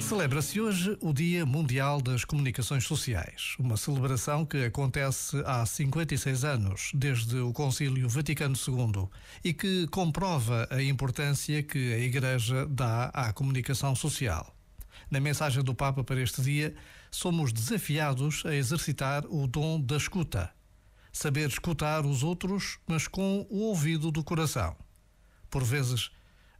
Celebra-se hoje o Dia Mundial das Comunicações Sociais, uma celebração que acontece há 56 anos, desde o Concílio Vaticano II, e que comprova a importância que a Igreja dá à comunicação social. Na mensagem do Papa para este dia, somos desafiados a exercitar o dom da escuta. Saber escutar os outros, mas com o ouvido do coração. Por vezes,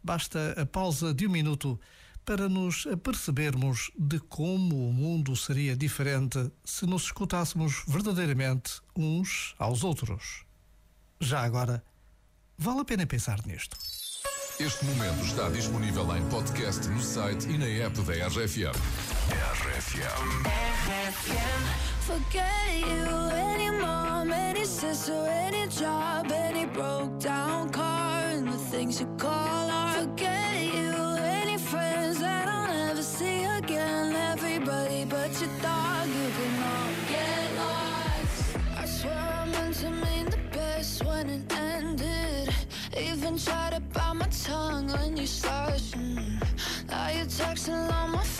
basta a pausa de um minuto para nos apercebermos de como o mundo seria diferente se nos escutássemos verdadeiramente uns aos outros. Já agora, vale a pena pensar nisto. Este momento está disponível em podcast no site e na app da RFM. RFM. Forget you, any mom, any sister, any job, any broke down car, and the things you call art. Forget you, any friends that I'll never see again. Everybody but your dog, you can all get lost. I swear I meant to mean the best when it ended. Even tried to bite my tongue when you started. Now you're texting all my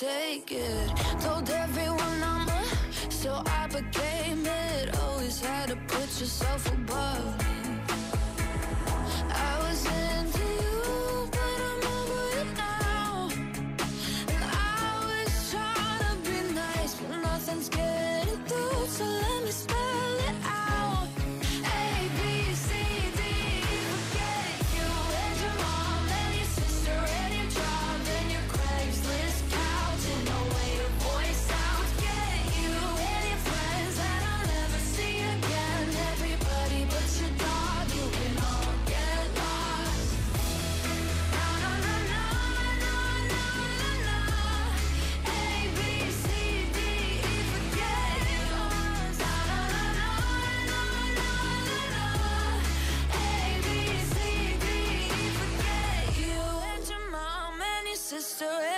take it. Told everyone I'm a, so I became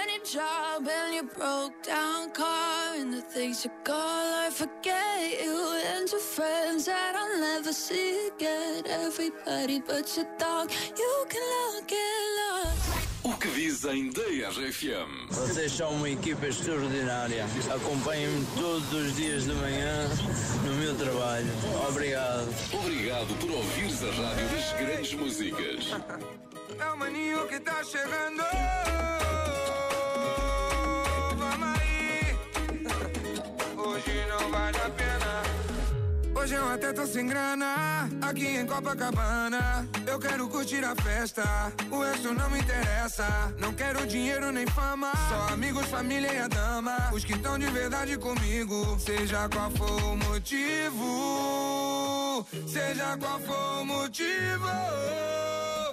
your job and your broke down car and the things you call I forget you and your friends that I'll never see again. Everybody but your dog, you can all get lost. O que dizem da RFM? Vocês são uma equipa extraordinária. Acompanhem-me todos os dias de manhã no meu trabalho. Obrigado. Obrigado por ouvires a rádio das grandes músicas. É o maninho que tá chegando. Hoje eu até tô sem grana. Aqui em Copacabana. Eu quero curtir a festa. O resto não me interessa. Não quero dinheiro nem fama. Só amigos, família e a dama. Os que estão de verdade comigo. Seja qual for o motivo. Seja qual for o motivo.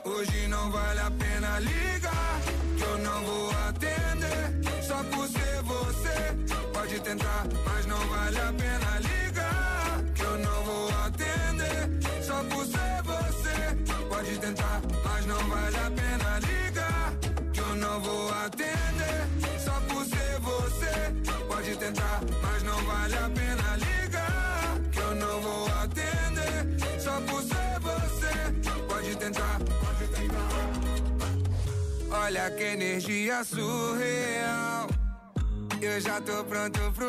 Hoje não vale a pena ligar, que eu não vou atender. Só por ser você, pode tentar, mas não vale a pena ligar, não vale a pena ligar, que eu não vou atender. Só por ser você, pode tentar. Olha que energia surreal. Eu já tô pronto pro